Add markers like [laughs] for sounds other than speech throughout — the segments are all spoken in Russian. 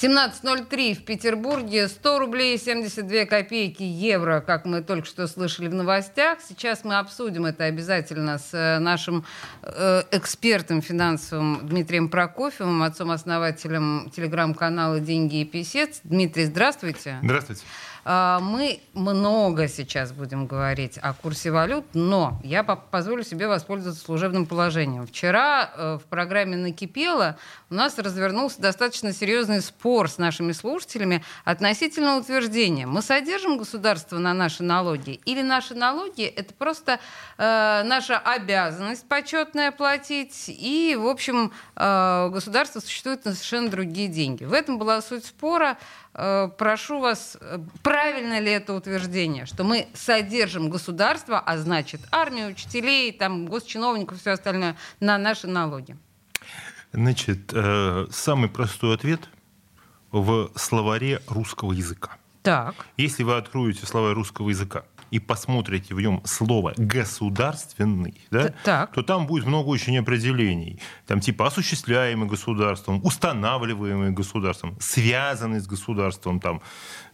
17.03 в Петербурге, 100 рублей 72 копейки евро, как мы только что слышали в новостях. Сейчас мы обсудим это обязательно с э, нашим э, экспертом финансовым Дмитрием Прокофьевым, отцом-основателем телеграм-канала «Деньги и писец». Дмитрий, здравствуйте. Здравствуйте. А, мы много сейчас будем говорить о курсе валют, но я позволю себе воспользоваться служебным положением. Вчера э, в программе «Накипело» у нас развернулся достаточно серьезный спор с нашими слушателями относительно утверждения. Мы содержим государство на наши налоги или наши налоги — это просто э, наша обязанность почетная платить, и, в общем, э, государство существует на совершенно другие деньги. В этом была суть спора. Э, прошу вас, э, правильно ли это утверждение, что мы содержим государство, а значит армию, учителей, там, госчиновников и все остальное на наши налоги? Значит, э, самый простой ответ в словаре русского языка. Так. Если вы откроете словарь русского языка и посмотрите в нем слово «государственный», да, так. то там будет много очень определений. Там типа осуществляемый государством, устанавливаемый государством, связанный с государством, там,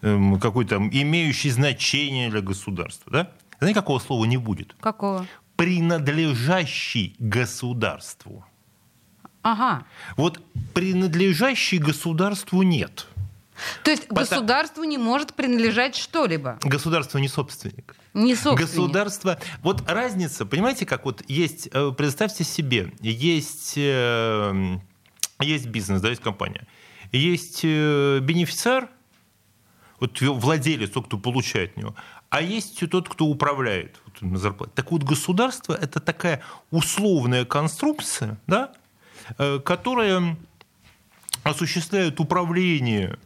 эм, какой-то имеющий значение для государства. Да? Знаете, какого слова не будет? Какого? Принадлежащий государству. Ага. Вот принадлежащий государству нет. То есть Потому... государству не может принадлежать что-либо? Государство не собственник. Не собственник. Государство... Вот разница, понимаете, как вот есть... Э, представьте себе, есть, э, есть бизнес, да, есть компания. Есть э, бенефициар, вот владелец, тот, кто получает от него, а есть тот, кто управляет вот, на зарплате. Так вот, государство – это такая условная конструкция, да, которые осуществляют управление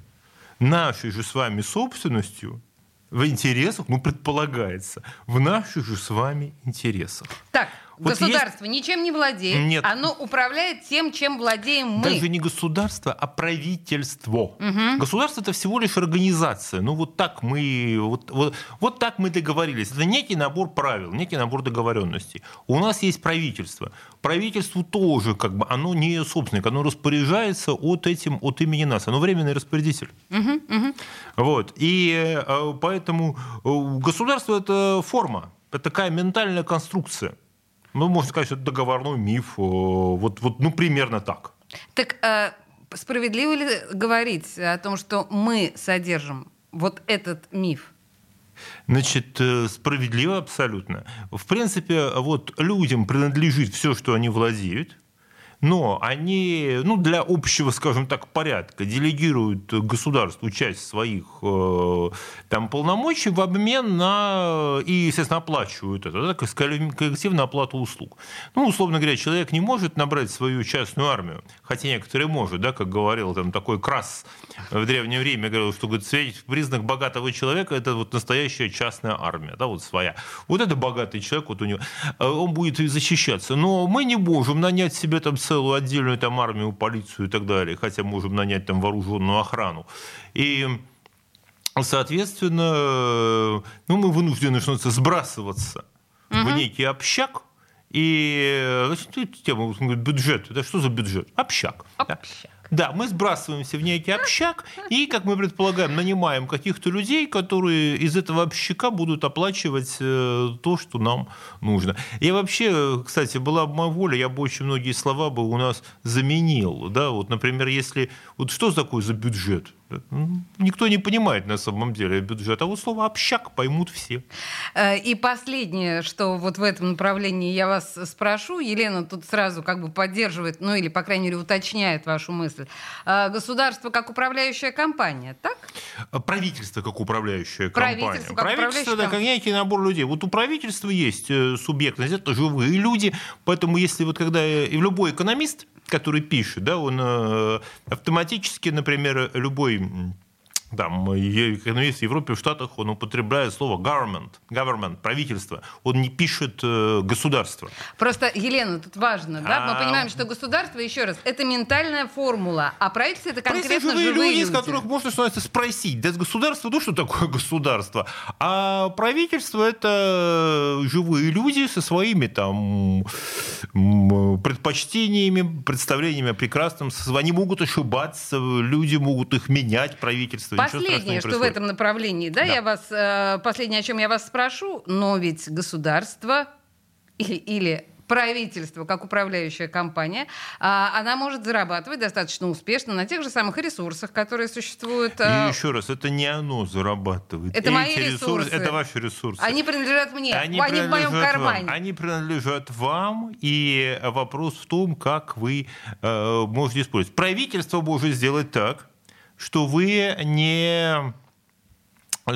нашей же с вами собственностью в интересах, ну, предполагается, в наших же с вами интересах. Так, вот государство есть... ничем не владеет. Нет. Оно управляет тем, чем владеем мы. Даже не государство, а правительство. Угу. Государство это всего лишь организация. Ну вот так мы вот, вот, вот так мы договорились. Это некий набор правил, некий набор договоренностей. У нас есть правительство. Правительству тоже как бы оно не собственник, оно распоряжается от этим от имени нас. Оно временный распорядитель. Угу, угу. Вот и э, поэтому э, государство это форма, это такая ментальная конструкция. Ну, можно сказать, что это договорной миф. Э, вот, вот ну, примерно так. Так э, справедливо ли говорить о том, что мы содержим вот этот миф? Значит, э, справедливо абсолютно. В принципе, вот людям принадлежит все, что они владеют но они ну, для общего, скажем так, порядка делегируют государству часть своих э, там, полномочий в обмен на и, естественно, оплачивают это, да, коллективную оплату услуг. Ну, условно говоря, человек не может набрать свою частную армию, хотя некоторые могут, да, как говорил там такой Крас в древнее время, говорил, что говорит, признак богатого человека – это вот настоящая частная армия, да, вот своя. Вот это богатый человек, вот у него, э, он будет защищаться. Но мы не можем нанять себе там целую отдельную там армию, полицию и так далее, хотя можем нанять там вооруженную охрану. И соответственно, ну, мы вынуждены что то сбрасываться угу. в некий общак, и тема бюджет. Это что за бюджет? Общак. Общак. Да, мы сбрасываемся в некий общак и, как мы предполагаем, нанимаем каких-то людей, которые из этого общака будут оплачивать э, то, что нам нужно. И вообще, кстати, была бы моя воля, я бы очень многие слова бы у нас заменил. Да? Вот, например, если... Вот что такое за бюджет? Никто не понимает на самом деле бюджет, а вот слово «общак» поймут все. Э, и последнее, что вот в этом направлении я вас спрошу, Елена тут сразу как бы поддерживает, ну или, по крайней мере, уточняет вашу мысль. Э, государство как управляющая компания, так? Правительство как управляющая компания. Правительство как Правительство, да, как некий набор людей. Вот у правительства есть э, субъектность, это живые люди, поэтому если вот когда и любой экономист который пишет, да, он э, автоматически, например, любой там, экономист в Европе, в Штатах, он употребляет слово government, government, правительство. Он не пишет э, государство. Просто, Елена, тут важно, да? Мы а, понимаем, что государство, еще раз, это ментальная формула, а правительство это конкретно живые, живые люди, люди. из которых можно, что спросить. Да, государство, ну что такое государство? А правительство это живые люди со своими там предпочтениями, представлениями о прекрасном. Они могут ошибаться, люди могут их менять, правительство. Последнее, что в этом направлении, да, да. я вас, э, последнее, о чем я вас спрошу, но ведь государство или, или правительство, как управляющая компания, а, она может зарабатывать достаточно успешно на тех же самых ресурсах, которые существуют. И а, еще раз, это не оно зарабатывает. Это Эти мои ресурсы. Это ваши ресурсы. Они принадлежат мне. Они, они в моем кармане. Вам. Они принадлежат вам. И вопрос в том, как вы э, можете использовать. Правительство может сделать так, что вы не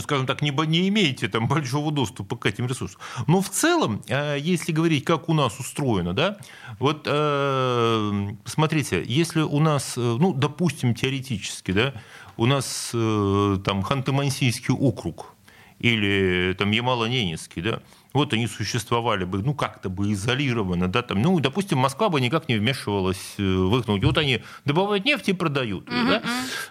скажем так, не, не имеете там большого доступа к этим ресурсам. Но в целом, э, если говорить, как у нас устроено, да, вот э, смотрите, если у нас, э, ну, допустим, теоретически, да, у нас там Ханты-Мансийский округ или там Ямало-Ненецкий, да, вот они существовали бы, ну, как-то бы изолированно, да, там, ну, допустим, Москва бы никак не вмешивалась э, в их, вот они добывают нефть и продают, mm-hmm. да,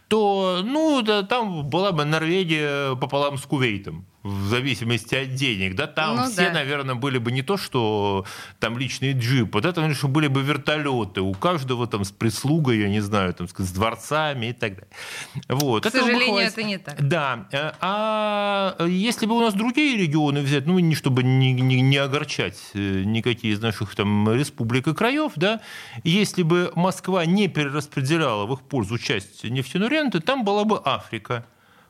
то, ну, да, там была бы Норвегия пополам с Кувейтом, в зависимости от денег, да, там ну, все, да. наверное, были бы не то, что там личные джипы, да, там что были бы вертолеты, у каждого там с прислугой, я не знаю, там с дворцами и так далее. Вот. К это сожалению, это не так. Да. Э, а если бы у нас другие регионы взять, ну, не чтобы не, не, не огорчать э, никакие из наших там республик и краев, да, если бы Москва не перераспределяла в их пользу часть нефтяной ренты, там была бы Африка.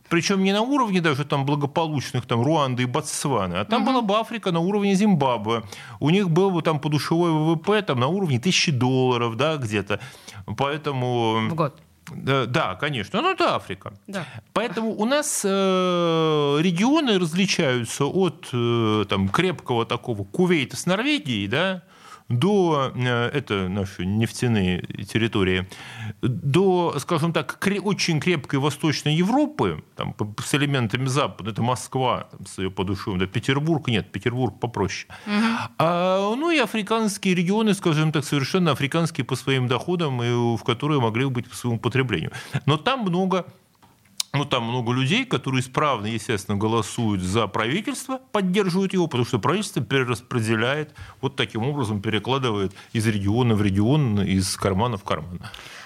Причем не на уровне даже там благополучных там Руанды и Ботсваны, а там угу. была бы Африка на уровне Зимбабве. У них был бы там подушевой ВВП там на уровне тысячи долларов, да, где-то. Поэтому... В год. Да, да, конечно. Ну, это Африка. Да. Поэтому у нас э, регионы различаются от э, там, крепкого такого Кувейта с Норвегией, да, до, э, это наши нефтяные территории, до, скажем так, очень крепкой Восточной Европы, там, с элементами Запада, это Москва, там, с ее подушевым, да, Петербург, нет, Петербург попроще. Угу. А, ну и африканские регионы, скажем так, совершенно африканские по своим доходам, и в которые могли быть по своему потреблению. Но там много ну, там много людей, которые исправно, естественно, голосуют за правительство, поддерживают его, потому что правительство перераспределяет, вот таким образом перекладывает из региона в регион, из кармана в карман.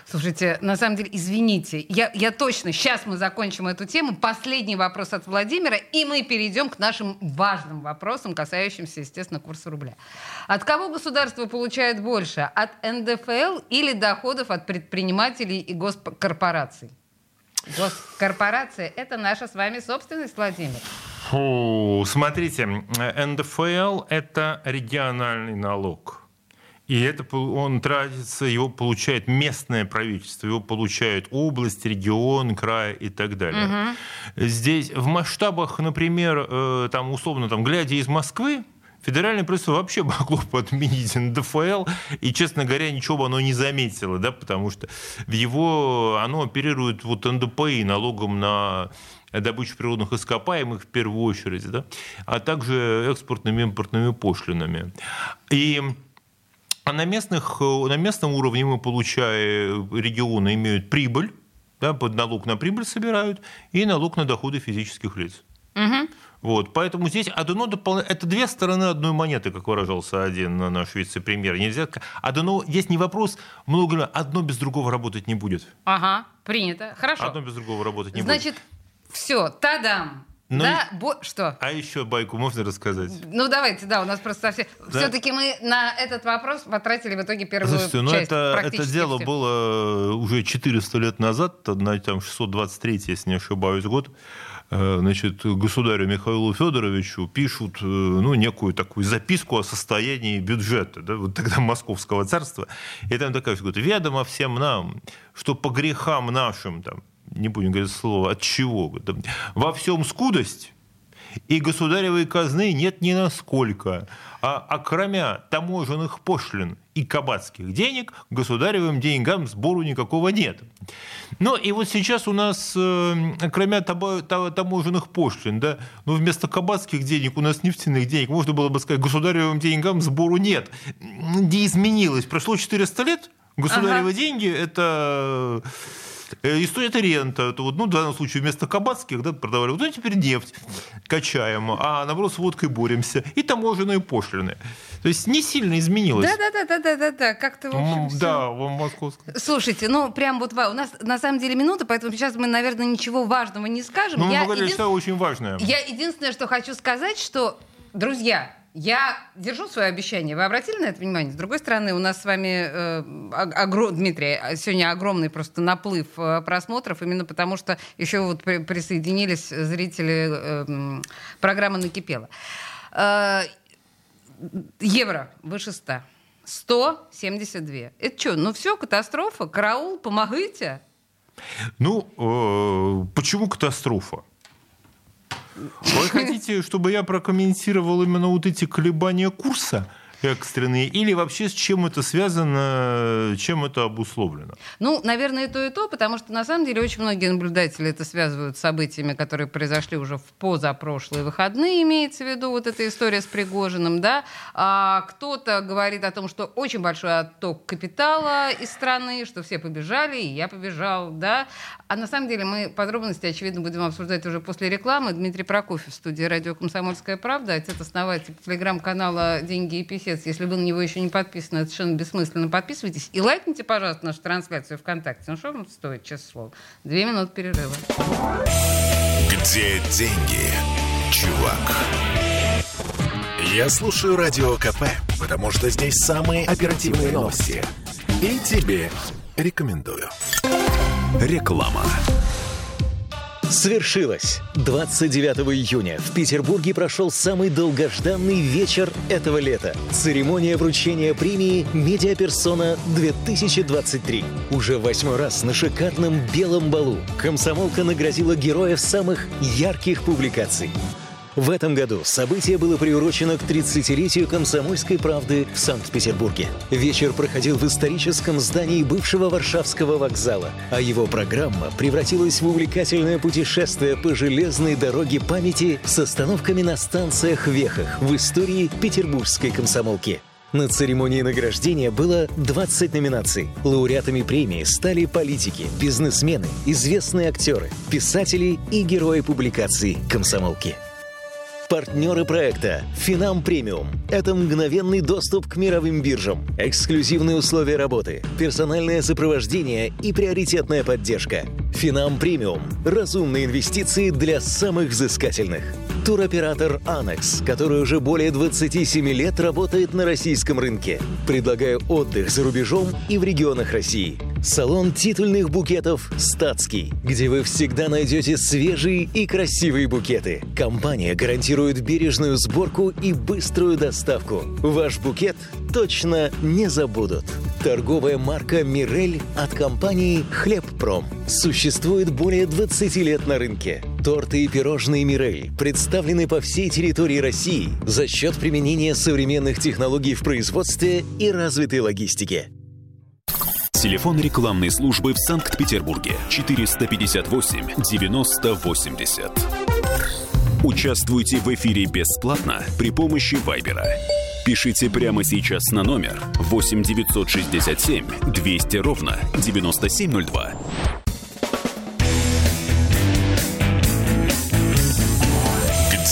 Слушайте, на самом деле, извините, я, я точно, сейчас мы закончим эту тему. Последний вопрос от Владимира, и мы перейдем к нашим важным вопросам, касающимся, естественно, курса рубля. От кого государство получает больше? От НДФЛ или доходов от предпринимателей и госкорпораций? Госкорпорация – это наша с вами собственность, Владимир. Фу, смотрите, НДФЛ – это региональный налог. И это он тратится, его получает местное правительство, его получают область, регион, край и так далее. Угу. Здесь в масштабах, например, э, там условно, там, глядя из Москвы, федеральное правительство вообще могло бы отменить НДФЛ, и, честно говоря, ничего бы оно не заметило, да, потому что в его, оно оперирует вот НДПИ, налогом на добычу природных ископаемых в первую очередь, да, а также экспортными и импортными пошлинами. И а на, местных, на местном уровне мы, получая регионы, имеют прибыль, да, под налог на прибыль собирают, и налог на доходы физических лиц. Угу. Вот, поэтому здесь одно дополнение, это две стороны одной монеты, как выражался один наш вице-премьер. Нельзя, одно, здесь не вопрос, много, одно без другого работать не будет. Ага, принято, хорошо. Одно без другого работать не Значит, будет. Значит, все, тадам. Ну, да, бо... что? А еще байку можно рассказать? Ну давайте, да, у нас просто совсем. Да? Все-таки мы на этот вопрос потратили в итоге первую Слушайте, ну часть. это, это дело все. было уже 400 лет назад, на там 623, если не ошибаюсь, год. Э, значит, государю Михаилу Федоровичу пишут э, ну, некую такую записку о состоянии бюджета, да, вот тогда [laughs] Московского царства. И там такая говорит, ведомо всем нам, что по грехам нашим, там, не будем говорить слово, от чего, там, во всем скудость, и государевой казны нет ни насколько. А окромя таможенных пошлин и кабацких денег, государевым деньгам сбору никакого нет. Ну и вот сейчас у нас, э, кроме таможенных пошлин, да, ну вместо кабацких денег у нас нефтяных денег, можно было бы сказать, государевым деньгам сбору нет. Где изменилось? Прошло 400 лет, государевы ага. деньги – это Э, и стоит рента. То вот, ну, в данном случае вместо кабацких да, продавали. Вот ну, теперь нефть качаем, а наоборот с водкой боремся. И таможенные пошлины. То есть не сильно изменилось. Да, да, да, да, да, да, да. Как-то в общем, Да, в московском. Слушайте, ну прям вот у нас на самом деле минута, поэтому сейчас мы, наверное, ничего важного не скажем. Ну, мы говорили, что очень важное. Я единственное, что хочу сказать, что, друзья, я держу свое обещание. Вы обратили на это внимание? С другой стороны, у нас с вами, э, огр... Дмитрий, сегодня огромный просто наплыв э, просмотров, именно потому что еще вот при, присоединились зрители э, программы «Накипело». Э, евро выше 100. 172. Это что, ну все, катастрофа? Караул, помогите? Ну, э, почему катастрофа? Вы хотите, чтобы я прокомментировал именно вот эти колебания курса? Экстренные, или вообще с чем это связано, чем это обусловлено? Ну, наверное, и то, и то, потому что на самом деле очень многие наблюдатели это связывают с событиями, которые произошли уже в позапрошлые выходные, имеется в виду вот эта история с Пригожиным, да. А кто-то говорит о том, что очень большой отток капитала из страны, что все побежали, и я побежал, да. А на самом деле мы подробности, очевидно, будем обсуждать уже после рекламы. Дмитрий Прокофьев, студия «Радио Комсомольская правда», отец-основатель телеграм-канала «Деньги и письма» отец. Если вы на него еще не подписаны, это совершенно бессмысленно. Подписывайтесь и лайкните, пожалуйста, нашу трансляцию ВКонтакте. Ну что вам стоит, честное слово? Две минуты перерыва. Где деньги, чувак? Я слушаю Радио КП, потому что здесь самые оперативные новости. И тебе рекомендую. Реклама. Свершилось! 29 июня в Петербурге прошел самый долгожданный вечер этого лета. Церемония вручения премии «Медиаперсона-2023». Уже восьмой раз на шикарном белом балу комсомолка наградила героев самых ярких публикаций. В этом году событие было приурочено к 30-летию «Комсомольской правды» в Санкт-Петербурге. Вечер проходил в историческом здании бывшего Варшавского вокзала, а его программа превратилась в увлекательное путешествие по железной дороге памяти с остановками на станциях-вехах в истории петербургской комсомолки. На церемонии награждения было 20 номинаций. Лауреатами премии стали политики, бизнесмены, известные актеры, писатели и герои публикаций «Комсомолки». Партнеры проекта Финам Премиум. Это мгновенный доступ к мировым биржам, эксклюзивные условия работы, персональное сопровождение и приоритетная поддержка. Финам Премиум. Разумные инвестиции для самых взыскательных. Туроператор Анекс, который уже более 27 лет работает на российском рынке. Предлагаю отдых за рубежом и в регионах России. Салон титульных букетов «Статский», где вы всегда найдете свежие и красивые букеты. Компания гарантирует бережную сборку и быструю доставку. Ваш букет точно не забудут. Торговая марка «Мирель» от компании «Хлебпром» существует более 20 лет на рынке. Торты и пирожные «Мирель» представлены по всей территории России за счет применения современных технологий в производстве и развитой логистики. Телефон рекламной службы в Санкт-Петербурге 458 90 80. Участвуйте в эфире бесплатно при помощи Вайбера. Пишите прямо сейчас на номер 8 967 200 ровно 9702.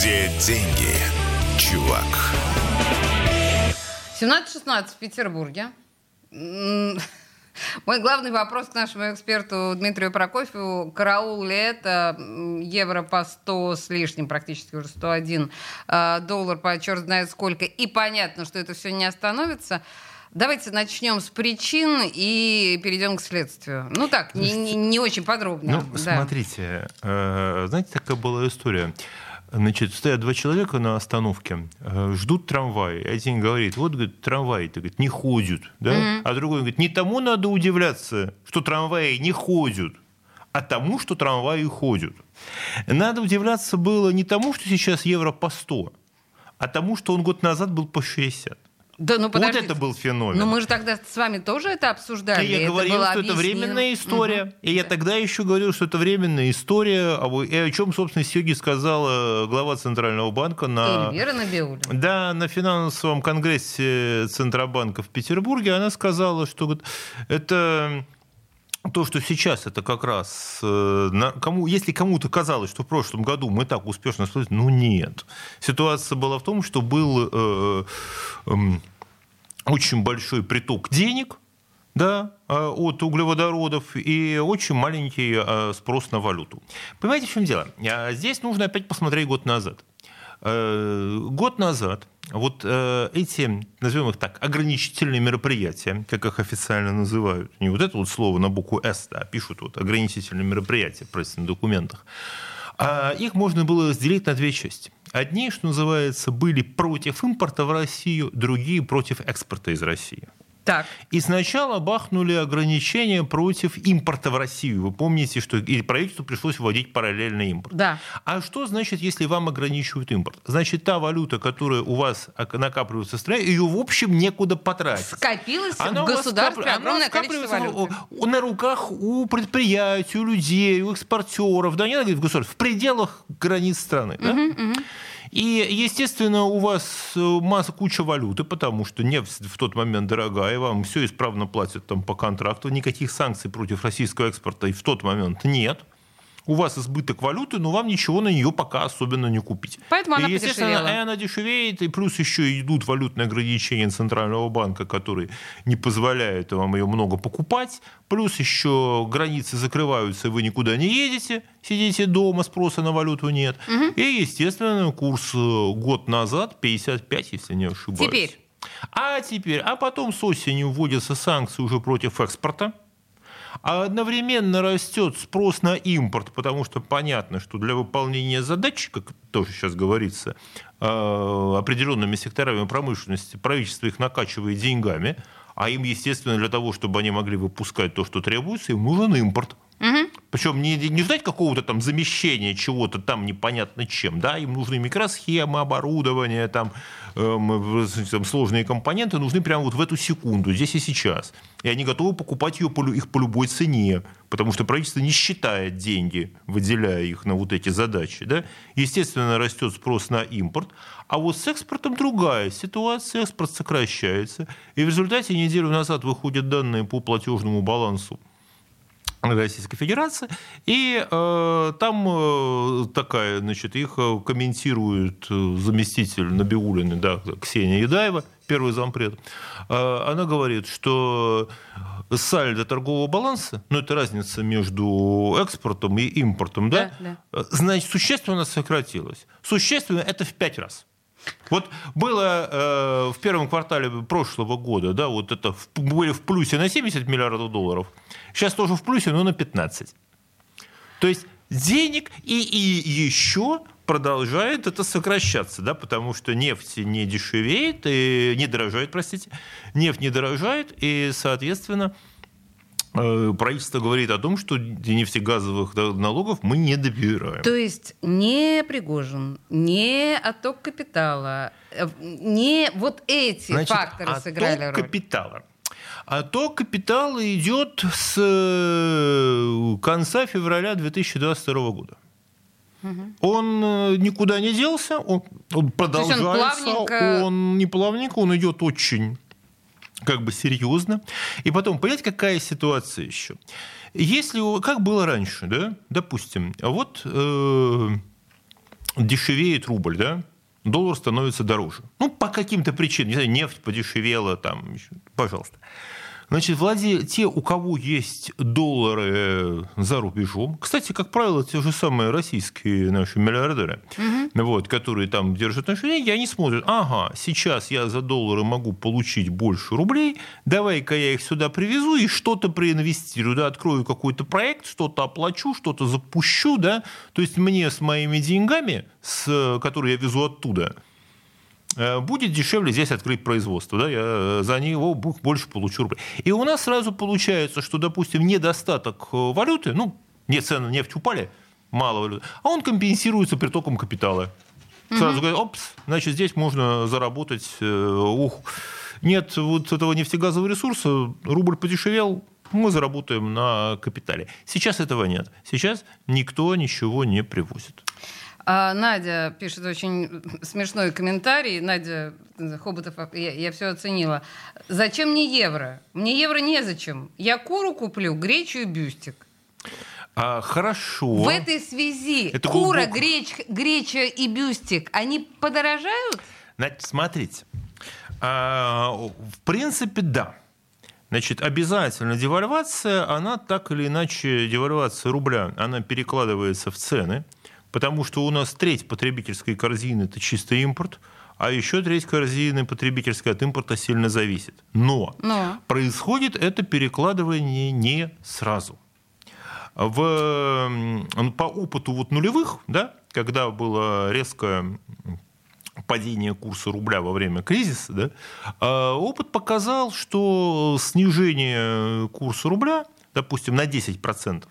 Где деньги, чувак? 17-16 в Петербурге. Мой главный вопрос к нашему эксперту Дмитрию Прокофьеву. Караул ли это евро по 100 с лишним, практически уже 101 а, доллар по черт знает сколько. И понятно, что это все не остановится. Давайте начнем с причин и перейдем к следствию. Ну так, не, не, не очень подробно. Ну, да. смотрите, э, знаете, такая была история. Значит, стоят два человека на остановке, э, ждут трамвай. Один говорит, вот, говорит, трамваи-то говорит, не ходят. Да? Mm-hmm. А другой говорит, не тому надо удивляться, что трамваи не ходят, а тому, что трамваи ходят. Надо удивляться было не тому, что сейчас евро по 100, а тому, что он год назад был по 60. Да, ну, вот подождите. это был феномен. Но мы же тогда с вами тоже это обсуждали. И я это говорил, что это объяснено. временная история. Мгм. И я тогда еще говорил, что это временная история, а и о чем, собственно, сегодня сказала глава Центрального банка на... Эльвира Набиуллина. Да, на финансовом конгрессе Центробанка в Петербурге она сказала, что вот это то, что сейчас это как раз, э, кому, если кому-то казалось, что в прошлом году мы так успешно справились, ну нет. Ситуация была в том, что был э, эм, очень большой приток денег, да, э, от углеводородов и очень маленький э, спрос на валюту. Понимаете, в чем дело? А Здесь нужно опять посмотреть год назад. Э, Год назад вот э, эти, назовем их так, ограничительные мероприятия, как их официально называют, не вот это вот слово на букву «С», а пишут вот ограничительные мероприятия просто на документах, а их можно было разделить на две части. Одни, что называется, были против импорта в Россию, другие против экспорта из России. Так. И сначала бахнули ограничения против импорта в Россию. Вы помните, что и правительству пришлось вводить параллельный импорт. Да. А что значит, если вам ограничивают импорт? Значит, та валюта, которая у вас накапливается в стране, ее в общем некуда потратить. Скопилось Она в государстве она огромное количество скапливается валюты. на руках у предприятий, у людей, у экспортеров, да, не надо говорить в государстве, в пределах границ страны. да? И, естественно, у вас э, масса куча валюты, потому что нефть в тот момент дорогая, вам все исправно платят там по контракту, никаких санкций против российского экспорта и в тот момент нет. У вас избыток валюты, но вам ничего на нее пока особенно не купить. Поэтому она и, естественно, подешевела. и она дешевеет, и плюс еще идут валютные ограничения Центрального банка, которые не позволяют вам ее много покупать. Плюс еще границы закрываются, и вы никуда не едете, сидите дома, спроса на валюту нет. И, естественно, курс э, год назад 55, если не ошибаюсь. Теперь. А теперь, а потом с осенью вводятся санкции уже против экспорта. А одновременно растет спрос на импорт, потому что понятно, что для выполнения задач, как тоже сейчас говорится, э, определенными секторами промышленности правительство их накачивает деньгами, а им, естественно, для того, чтобы они могли выпускать то, что требуется, им нужен импорт. Причем не, не ждать какого-то там замещения чего-то там непонятно чем, да, им нужны микросхемы, оборудование, там, эм, там сложные компоненты нужны прямо вот в эту секунду, здесь и сейчас. И они готовы покупать ее по, их по любой цене, потому что правительство не считает деньги, выделяя их на вот эти задачи, да. Естественно, растет спрос на импорт, а вот с экспортом другая ситуация, экспорт сокращается, и в результате неделю назад выходят данные по платежному балансу Российской Федерации, и э, там э, такая, значит, их э, комментирует э, заместитель Набиулины, да, Ксения Едаева, первый зампред. Э, она говорит, что сальдо торгового баланса, ну это разница между экспортом и импортом, да, Да, э, значит, существенно сократилась. Существенно это в пять раз. Вот было э, в первом квартале прошлого года, да, вот это в- были в плюсе на 70 миллиардов долларов, сейчас тоже в плюсе, но на 15. То есть денег и, и еще продолжает это сокращаться, да, потому что нефть не дешевеет, и не дорожает, простите, нефть не дорожает, и, соответственно, правительство говорит о том, что нефтегазовых налогов мы не добираем. То есть не Пригожин, не отток капитала, э, не вот эти Значит, факторы сыграли роль. капитала. Отток капитала идет с э, конца февраля 2022 года. Он э, никуда не делся, он, он продолжается, плавненько- он не плавненько, он идет очень как бы серьезно. И потом, понимаете, какая ситуация еще? Если, как было раньше, да, допустим, вот э, дешевеет рубль, да, доллар становится дороже. Ну, по каким-то причинам, не знаю, нефть подешевела, там, пожалуйста. Значит, владе... те, у кого есть доллары за рубежом, кстати, как правило, те же самые российские наши миллиардеры, вот, которые там держат наши деньги, они смотрят, ага, сейчас я за доллары могу получить больше рублей, давай-ка я их сюда привезу и что-то проинвестирую, да, открою какой-то проект, что-то оплачу, что-то запущу, да, то есть мне с моими деньгами, с, которые я везу оттуда, э, будет дешевле здесь открыть производство, да, я э, за него больше получу рублей. И у нас сразу получается, что, допустим, недостаток э, валюты, ну, нет, цены на нефть упали, мало валют, а он компенсируется притоком капитала. Сразу говорят, опс, значит, здесь можно заработать, э, ух, нет вот этого нефтегазового ресурса, рубль подешевел, мы заработаем на капитале. Сейчас этого нет. Сейчас никто ничего не привозит. А Надя пишет очень смешной комментарий. Надя Хоботов, я, я все оценила. Зачем мне евро? Мне евро незачем. Я куру куплю, гречу и бюстик. А, хорошо. В этой связи Это кура, глубоко. греч, греча и бюстик, они подорожают? Значит, смотрите. А, в принципе, да. Значит, обязательно девальвация, она так или иначе, девальвация рубля, она перекладывается в цены, потому что у нас треть потребительской корзины – это чистый импорт, а еще треть корзины потребительской от импорта сильно зависит. Но, Но. происходит это перекладывание не сразу. В, по опыту вот нулевых, да, когда было резкое падение курса рубля во время кризиса, да, а, опыт показал, что снижение курса рубля, допустим, на 10%,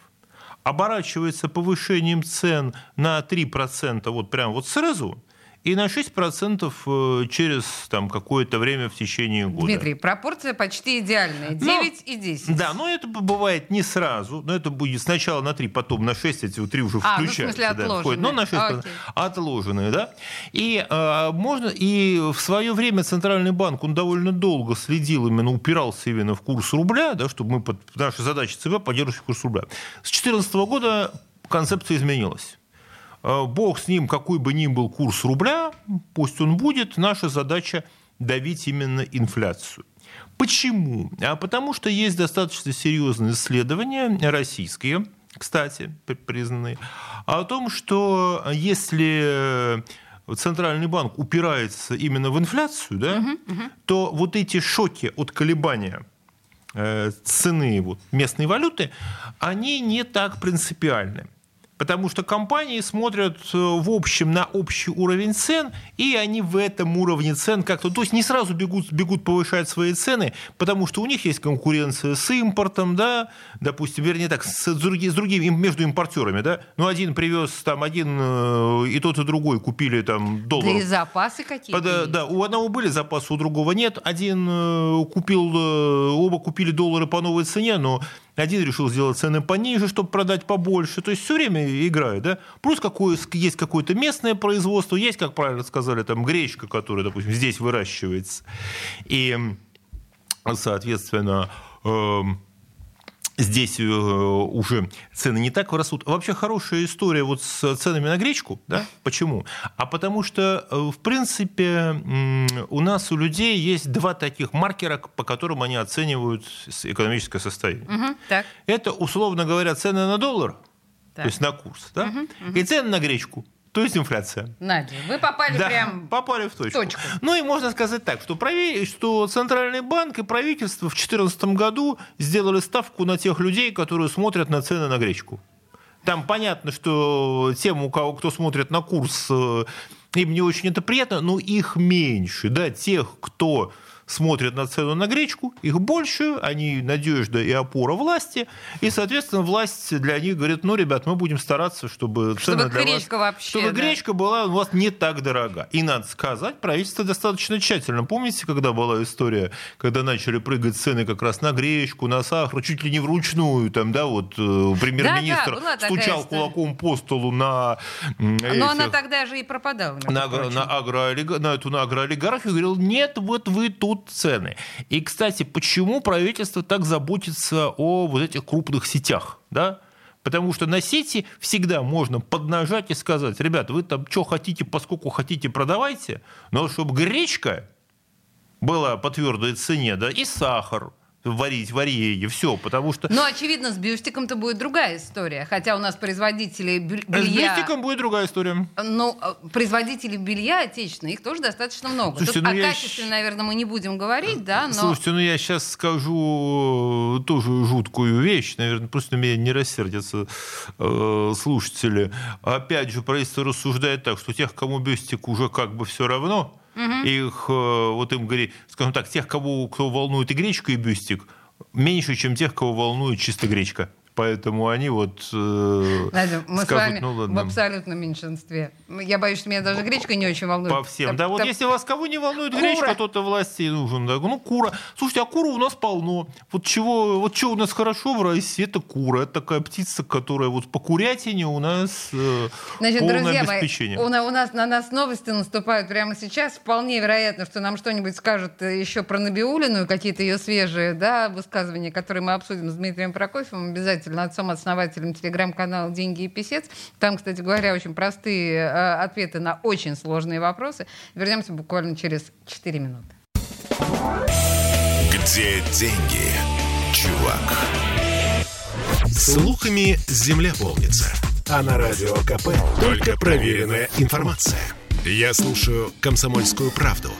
оборачивается повышением цен на 3% вот прям вот сразу, и на 6% э, через там, какое-то время в течение года. Дмитрий, пропорция почти идеальная. 9 и 10. Да, но это бывает не сразу, но это будет сначала на 3, потом на 6, эти вот 3 уже А, ну, в включаются. смысле, да, входят. Но на 6 отложенные. Окей. отложенные, да. И а, можно, и в свое время Центральный банк, он довольно долго следил, именно упирался именно в курс рубля, да, чтобы мы, под, наша задача ЦБ поддерживать курс рубля. С 2014 года концепция изменилась. А, Бог с ним, какой бы ни был курс рубля, пусть он будет, наша задача давить именно инфляцию. Почему? А потому что есть достаточно серьезные исследования, российские, кстати, при- признанные, о том, что если Центральный банк упирается именно в инфляцию, да, то вот эти шоки от колебания э, цены вот, местной валюты, они не так принципиальны. Потому что компании смотрят э, в общем на общий уровень цен, и они в этом уровне цен как-то... То есть не сразу бегут, бегут повышать свои цены, потому что у них есть конкуренция с импортом, да, допустим, вернее так, с, с другими, им- между импортерами, да. Ну, один привез, там, один э, и тот, и другой купили там Да доллар. и запасы какие-то Да, есть. да, у одного были запасы, у другого нет. Один э, купил, э, оба купили доллары по новой цене, но один решил сделать цены пониже, чтобы продать побольше. То есть все время играет, да. Плюс какое, есть какое-то местное производство, есть, как правильно сказали, там гречка, которая, допустим, здесь выращивается. И, соответственно, эм, здесь э, уже цены не так растут. Вообще хорошая история вот с ценами на гречку, да? Почему? А потому что, э, в принципе, у нас у людей есть два таких маркера, по которым они оценивают экономическое состояние. Мгм, так. Это, условно говоря, цены на доллар, Так. то есть на курс, да? И цены на гречку, то есть инфляция. Надя, вы попали Да, прям... попали в точку. точку. Ну и можно сказать так, что, праве- что Центральный банк и правительство в 2014 году сделали ставку на тех людей, которые смотрят на цены на гречку. Там понятно, что тем, у кого кто смотрит на курс, э, им не очень это приятно, но их меньше. Да? Тех, кто смотрят на цену на гречку, их больше, они надежда и опора власти, и, соответственно, власть для них говорит, ну, ребят, мы будем стараться, чтобы, Чтобы для вас- гречка вообще, чтобы да. гречка была у вас не так дорога. И надо сказать, правительство достаточно тщательно. Помните, когда была история, когда начали прыгать цены как раз на гречку, на сахар, чуть ли не вручную, там, да, вот э, премьер-министр была такая стучал кулаком по столу на Но она тогда же и пропадала. на, на, агроолига- на эту на агроолигархию говорил, нет, вот вы тут цены. И, кстати, почему правительство так заботится о вот этих крупных сетях, да? Потому что на сети всегда можно поднажать и сказать, ребята, вы там что хотите, поскольку хотите, продавайте, но чтобы гречка была по твердой цене, да, и сахар, варить варенье, все, потому что Но, очевидно, с бюстиком-то будет другая история. Хотя у нас производители бю- с белья... бюстиком будет другая история. Ну, э, производителей белья отечественных, их тоже достаточно много. Слушайте, Тут ну о я качестве, наверное, мы не будем говорить, да, но... Слушайте, ну я сейчас скажу э, тоже жуткую вещь, наверное, просто на меня не рассердятся э, слушатели. Опять же, правительство рассуждает так, что тех, кому бюстик уже как бы все равно, их, э, вот им говорит, скажем так, тех, кого, кто волнует и гречка, и бюстик, меньше, чем тех, кого волнует чисто гречка. Поэтому они вот э, Надя, мы скажут, с вами ну в ладно. абсолютном меньшинстве. Я боюсь, что меня даже гречка не очень волнует. По всем. Там- Да, вот там- если вас кого не волнует Кура. гречка, то-то власти нужен. Да. Ну, кура. Слушайте, а кура у нас полно. Вот чего, вот чего у нас хорошо в России, это кура. Это такая птица, которая вот по курятине у нас э, Значит, полное друзья мои, обеспечение. у, на- у нас на нас новости наступают прямо сейчас. Вполне вероятно, что нам что-нибудь скажут э, еще про Набиулину, какие-то ее свежие да, высказывания, которые мы обсудим с Дмитрием Прокофьевым, обязательно отцом-основателем телеграм-канала «Деньги и писец». Там, кстати говоря, очень простые э, ответы на очень сложные вопросы. Вернемся буквально через 4 минуты. Где деньги, чувак? Слухами земля полнится. А на радио КП только проверенная информация. Я слушаю «Комсомольскую правду»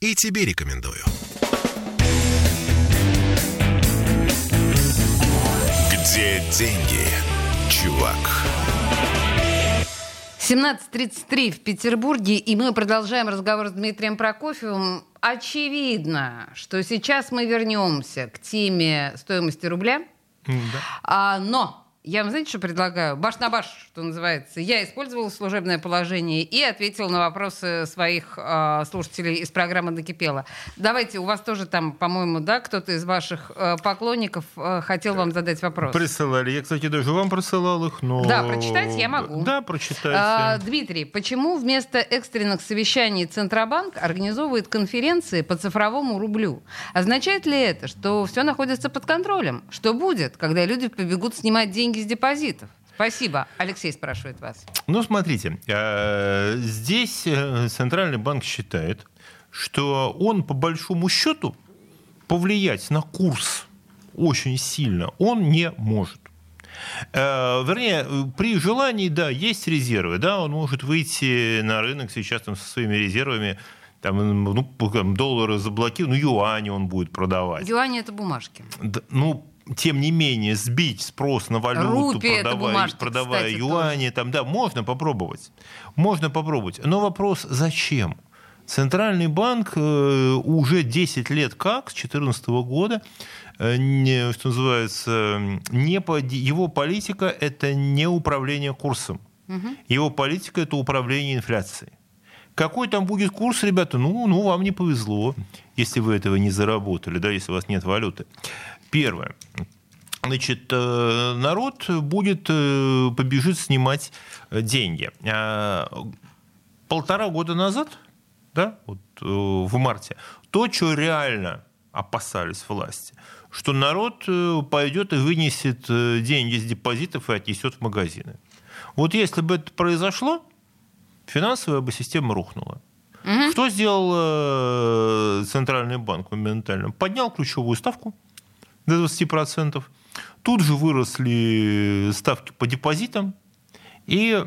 и тебе рекомендую. Где деньги, чувак? 17.33 в Петербурге, и мы продолжаем разговор с Дмитрием Прокофьевым. Очевидно, что сейчас мы вернемся к теме стоимости рубля. А, но я вам знаете, что предлагаю? Баш на баш, что называется. Я использовала служебное положение и ответила на вопросы своих а, слушателей из программы «Накипело». Давайте, у вас тоже там, по-моему, да, кто-то из ваших а, поклонников а, хотел вам задать вопрос. Присылали. Я, кстати, даже вам присылал их, но... Да, прочитать я могу. Да, прочитайте. А, Дмитрий, почему вместо экстренных совещаний Центробанк организовывает конференции по цифровому рублю? Означает ли это, что все находится под контролем? Что будет, когда люди побегут снимать деньги с депозитов? Спасибо. Алексей спрашивает вас. Ну, смотрите, э, здесь э, Центральный банк считает, что он, по большому счету, повлиять на курс очень сильно он не может. Э, Вернее, при желании, да, есть резервы, да, он может выйти на рынок сейчас там, со своими резервами, там, ну, доллары заблокированы, ну, юани он будет продавать. Юани это бумажки. Да, ну, тем не менее, сбить спрос на валюту, Рупии это продавая, бумажки, продавая кстати, юани, там, да, можно попробовать. Можно попробовать. Но вопрос, зачем? Центральный банк э, уже 10 лет как, с 2014 года, э, не, что называется, не по, его политика – это не управление курсом. Его политика – это управление инфляцией. Какой там будет курс, ребята? Ну, ну, вам не повезло, если вы этого не заработали, да, если у вас нет валюты. Первое. Значит, э, народ будет, э, побежит снимать э, деньги. А, Полтора года назад, да, вот в марте, то, что реально опасались власти, что народ пойдет и вынесет деньги с депозитов и отнесет в магазины. Вот если бы это произошло, финансовая бы система рухнула. Что сделал Центральный банк моментально? Поднял ключевую ставку до 20%. Тут же выросли ставки по депозитам. И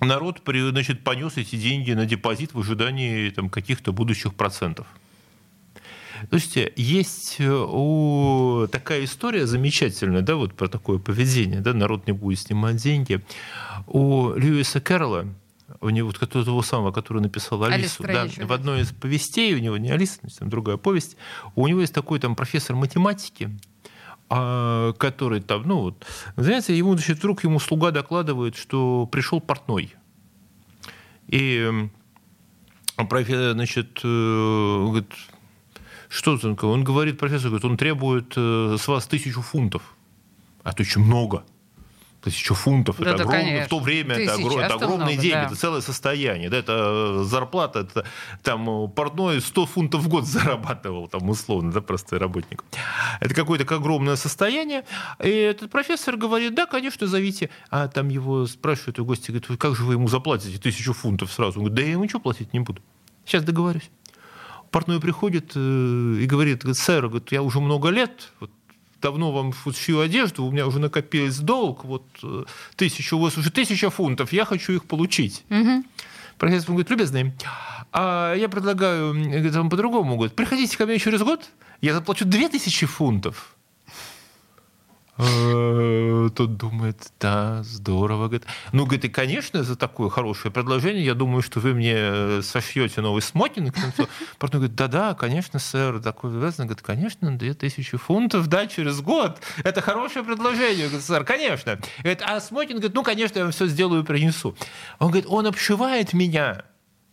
народ значит, понес эти деньги на депозит в ожидании там, каких-то будущих процентов. Слушайте, есть э, у... такая история замечательная, да, вот про такое поведение, да, народ не будет снимать деньги. У Льюиса Кэрролла, у него вот того самого, который написал Алису, да, в одной из повестей, у него не Алиса, значит, там другая повесть, у него есть такой там профессор математики, а, который там, ну вот, знаете, ему, значит, вдруг ему слуга докладывает, что пришел портной. И м, профессор, значит, э, говорит, что он, он говорит, профессор, говорит, он требует э, с вас тысячу фунтов. А это очень много. Тысячу фунтов. Да, это да, огромное, конечно. в то время это, огром- это а что огромные много, деньги, да. это целое состояние. Да, это э, зарплата, это там э, портной 100 фунтов в год [laughs] зарабатывал, там условно, да, простой работник. Это какое-то огромное состояние. И этот профессор говорит, да, конечно, зовите. А там его спрашивают у гости, говорит, как же вы ему заплатите тысячу фунтов сразу? Он говорит, да я ему ничего платить не буду. Сейчас договорюсь. Портной приходит э, и говорит, говорит, сэр, говорит, я уже много лет, вот, давно вам шью одежду, у меня уже накопилось долг, вот э, тысячу, у вас уже тысяча фунтов, я хочу их получить. Профессор говорит, любезный, а я предлагаю говорит, вам по-другому. Говорит, приходите ко мне через год, я заплачу две тысячи фунтов. Э, Тот думает, да, здорово. Говорит, ну, говорит, и, конечно, за такое хорошее предложение, я думаю, что вы мне э, сошьете новый смокинг. Партнер говорит, да-да, конечно, сэр, такой вязан. Говорит, конечно, 2000 фунтов, да, через год. Это хорошее предложение, говорит, сэр, конечно. Говорит, а смокинг, говорит, ну, конечно, я вам все сделаю и принесу. Он говорит, он обшивает меня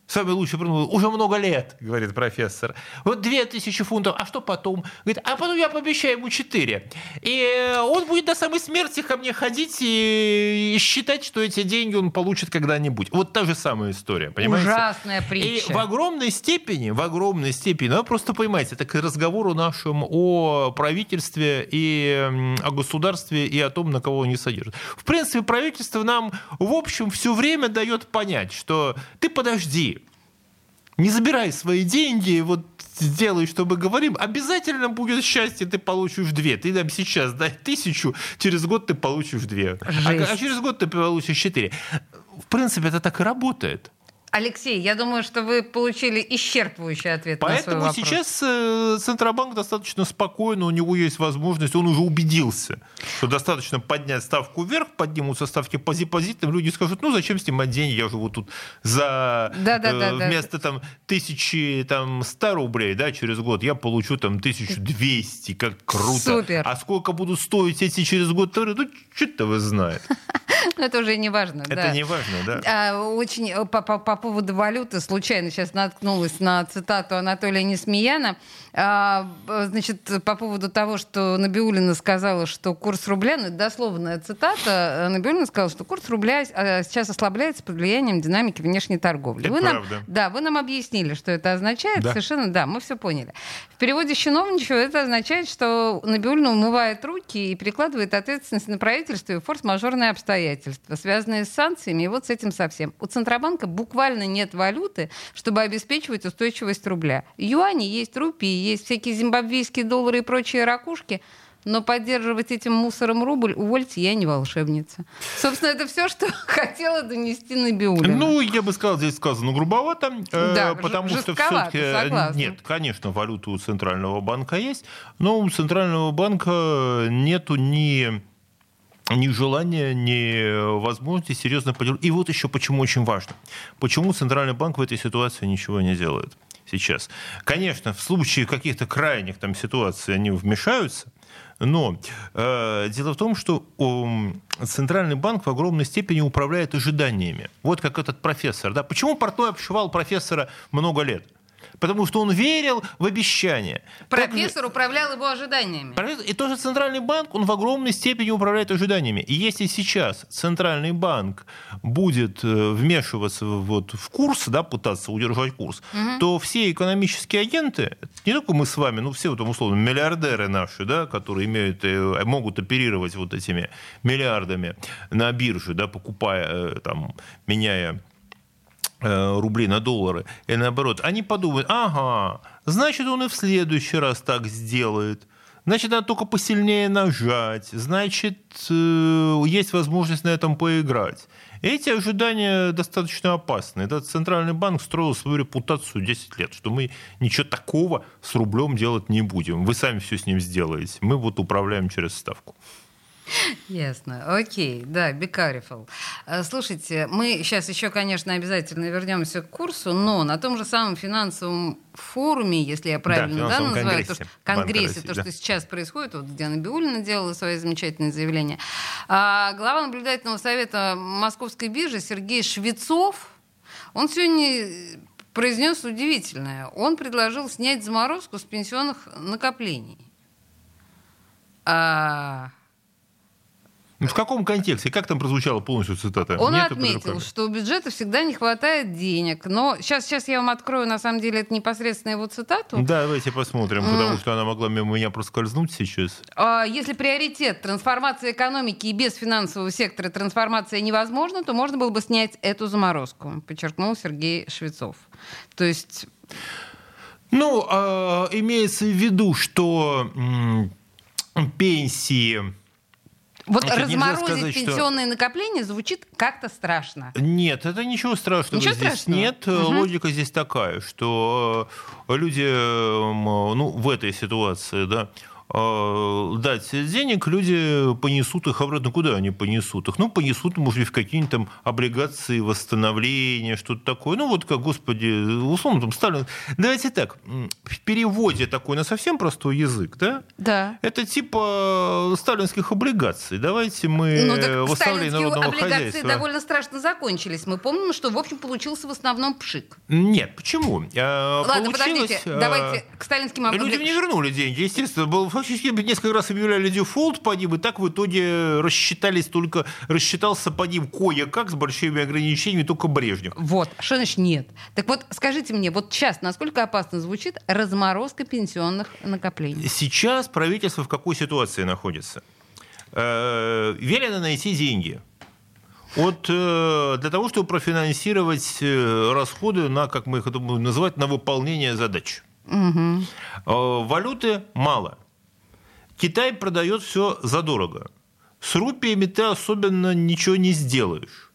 Самый лучший продукт. Уже много лет, говорит профессор. Вот две тысячи фунтов. А что потом? Говорит, а потом я пообещаю ему четыре. И он будет до самой смерти ко мне ходить и считать, что эти деньги он получит когда-нибудь. Вот та же самая история, понимаете? Ужасная притча. И в огромной степени, в огромной степени, ну, просто понимаете, это к разговору нашему о правительстве и о государстве и о том, на кого они содержат. В принципе, правительство нам, в общем, все время дает понять, что ты подожди, не забирай свои деньги, вот сделай, чтобы говорим, обязательно будет счастье, ты получишь две. Ты нам сейчас дай тысячу, через год ты получишь две. А, а через год ты получишь четыре. В принципе, это так и работает. Алексей, я думаю, что вы получили исчерпывающий ответ Поэтому на свой вопрос. сейчас э, Центробанк достаточно спокойно, у него есть возможность, он уже убедился, что достаточно поднять ставку вверх, поднимутся ставки по депозитам, люди скажут, ну зачем снимать деньги, я живу тут за да, да, да, э, вместо да. там тысячи там 100 рублей, да, через год я получу там 1200, как круто. Супер. А сколько будут стоить эти через год, ну что-то вы знаете. [laughs] Это уже не важно. Это не важно, да. А, очень э, по поводу валюты случайно сейчас наткнулась на цитату Анатолия Несмеяна. А, значит, по поводу того, что Набиулина сказала, что курс рубля, ну, дословная цитата, Набиулина сказала, что курс рубля а, сейчас ослабляется под влиянием динамики внешней торговли. Это вы правда. Нам, да, вы нам объяснили, что это означает. Да. Совершенно, да, мы все поняли. В переводе с чиновничего это означает, что Набиулина умывает руки и перекладывает ответственность на правительство и форс-мажорные обстоятельства, связанные с санкциями, и вот с этим совсем. У Центробанка буквально нет валюты, чтобы обеспечивать устойчивость рубля. Юани есть, рупии есть, всякие зимбабвийские доллары и прочие ракушки – но поддерживать этим мусором рубль, увольте, я не волшебница. Собственно, это все, что [laughs] хотела донести на Набиулина. Ну, я бы сказал, здесь сказано грубовато, э, да, потому что все-таки... Нет, конечно, валюта у Центрального банка есть, но у Центрального банка нету ни ни желания, ни возможности серьезно поддержать. И вот еще почему очень важно. Почему Центральный банк в этой ситуации ничего не делает сейчас. Конечно, в случае каких-то крайних там ситуаций они вмешаются, но э, дело в том, что э, Центральный банк в огромной степени управляет ожиданиями. Вот как этот профессор. Да? Почему Портной обшивал профессора много лет? Потому что он верил в обещания. Профессор так, управлял его ожиданиями. И тоже Центральный банк, он в огромной степени управляет ожиданиями. И если сейчас Центральный банк будет э, вмешиваться вот в курс, да, пытаться удержать курс, угу. то все экономические агенты, не только мы с вами, ну все вот, условно миллиардеры наши, да, которые имеют, э, могут оперировать вот этими миллиардами на бирже, да, покупая, э, там, меняя рублей на доллары, и наоборот, они подумают, ага, значит, он и в следующий раз так сделает. Значит, надо только посильнее нажать. Значит, э, есть возможность на этом поиграть. Эти ожидания достаточно опасны. Этот центральный банк строил свою репутацию 10 лет, что мы ничего такого с рублем делать не будем. Вы сами все с ним сделаете. Мы вот управляем через ставку. Ясно. Окей, да, be careful. Э, слушайте, мы сейчас еще, конечно, обязательно вернемся к курсу, но на том же самом финансовом форуме, если я правильно да, да, называю, конгрессе, то, что, конгрессе, России, то, да. что сейчас происходит, вот где Набиулина делала свои замечательные заявления, а, глава наблюдательного совета Московской биржи Сергей Швецов, он сегодня произнес удивительное. Он предложил снять заморозку с пенсионных накоплений. А, ну, в каком контексте? Как там прозвучала полностью цитата? Он Нет отметил, что у бюджета всегда не хватает денег. Но сейчас, сейчас я вам открою, на самом деле, это непосредственно его цитату. Да, давайте посмотрим, mm. потому что она могла мимо меня проскользнуть сейчас. А, если приоритет трансформации экономики и без финансового сектора трансформация невозможна, то можно было бы снять эту заморозку, подчеркнул Сергей Швецов. То есть... Ну, э, имеется в виду, что пенсии вот Значит, разморозить сказать, пенсионные что... накопления звучит как-то страшно. Нет, это ничего страшного ничего здесь страшного? нет. Угу. Логика здесь такая, что э, люди ну, в этой ситуации да, э, дать денег, люди понесут их обратно. Куда они понесут их? Ну, понесут, может быть, в какие-нибудь там облигации восстановления, что-то такое. Ну, вот как, господи, условно, там Сталин... Давайте так, в переводе такой на совсем простой язык, да? Да. Это типа сталинских облигаций. Давайте мы ну, так в оставлении народного облигации хозяйства... довольно страшно закончились. Мы помним, что, в общем, получился в основном пшик. Нет, почему? А, Ладно, Получилось, подождите, а, давайте к сталинским Людям не облигациям. вернули деньги, естественно. Был, фактически несколько раз объявляли дефолт по ним, и так в итоге рассчитались только, рассчитался по ним кое-как с большими ограничениями только Брежнев. Вот, что значит нет? Так вот, скажите мне, вот сейчас насколько опасно звучит разморозка пенсионных накоплений? Сейчас правительство в какой ситуации находится? Э, Велено найти деньги. Вот э, для того, чтобы профинансировать э, расходы на, как мы их это будем называть, на выполнение задач. Э, Валюты мало. Китай продает все задорого. С рупиями ты особенно ничего не сделаешь.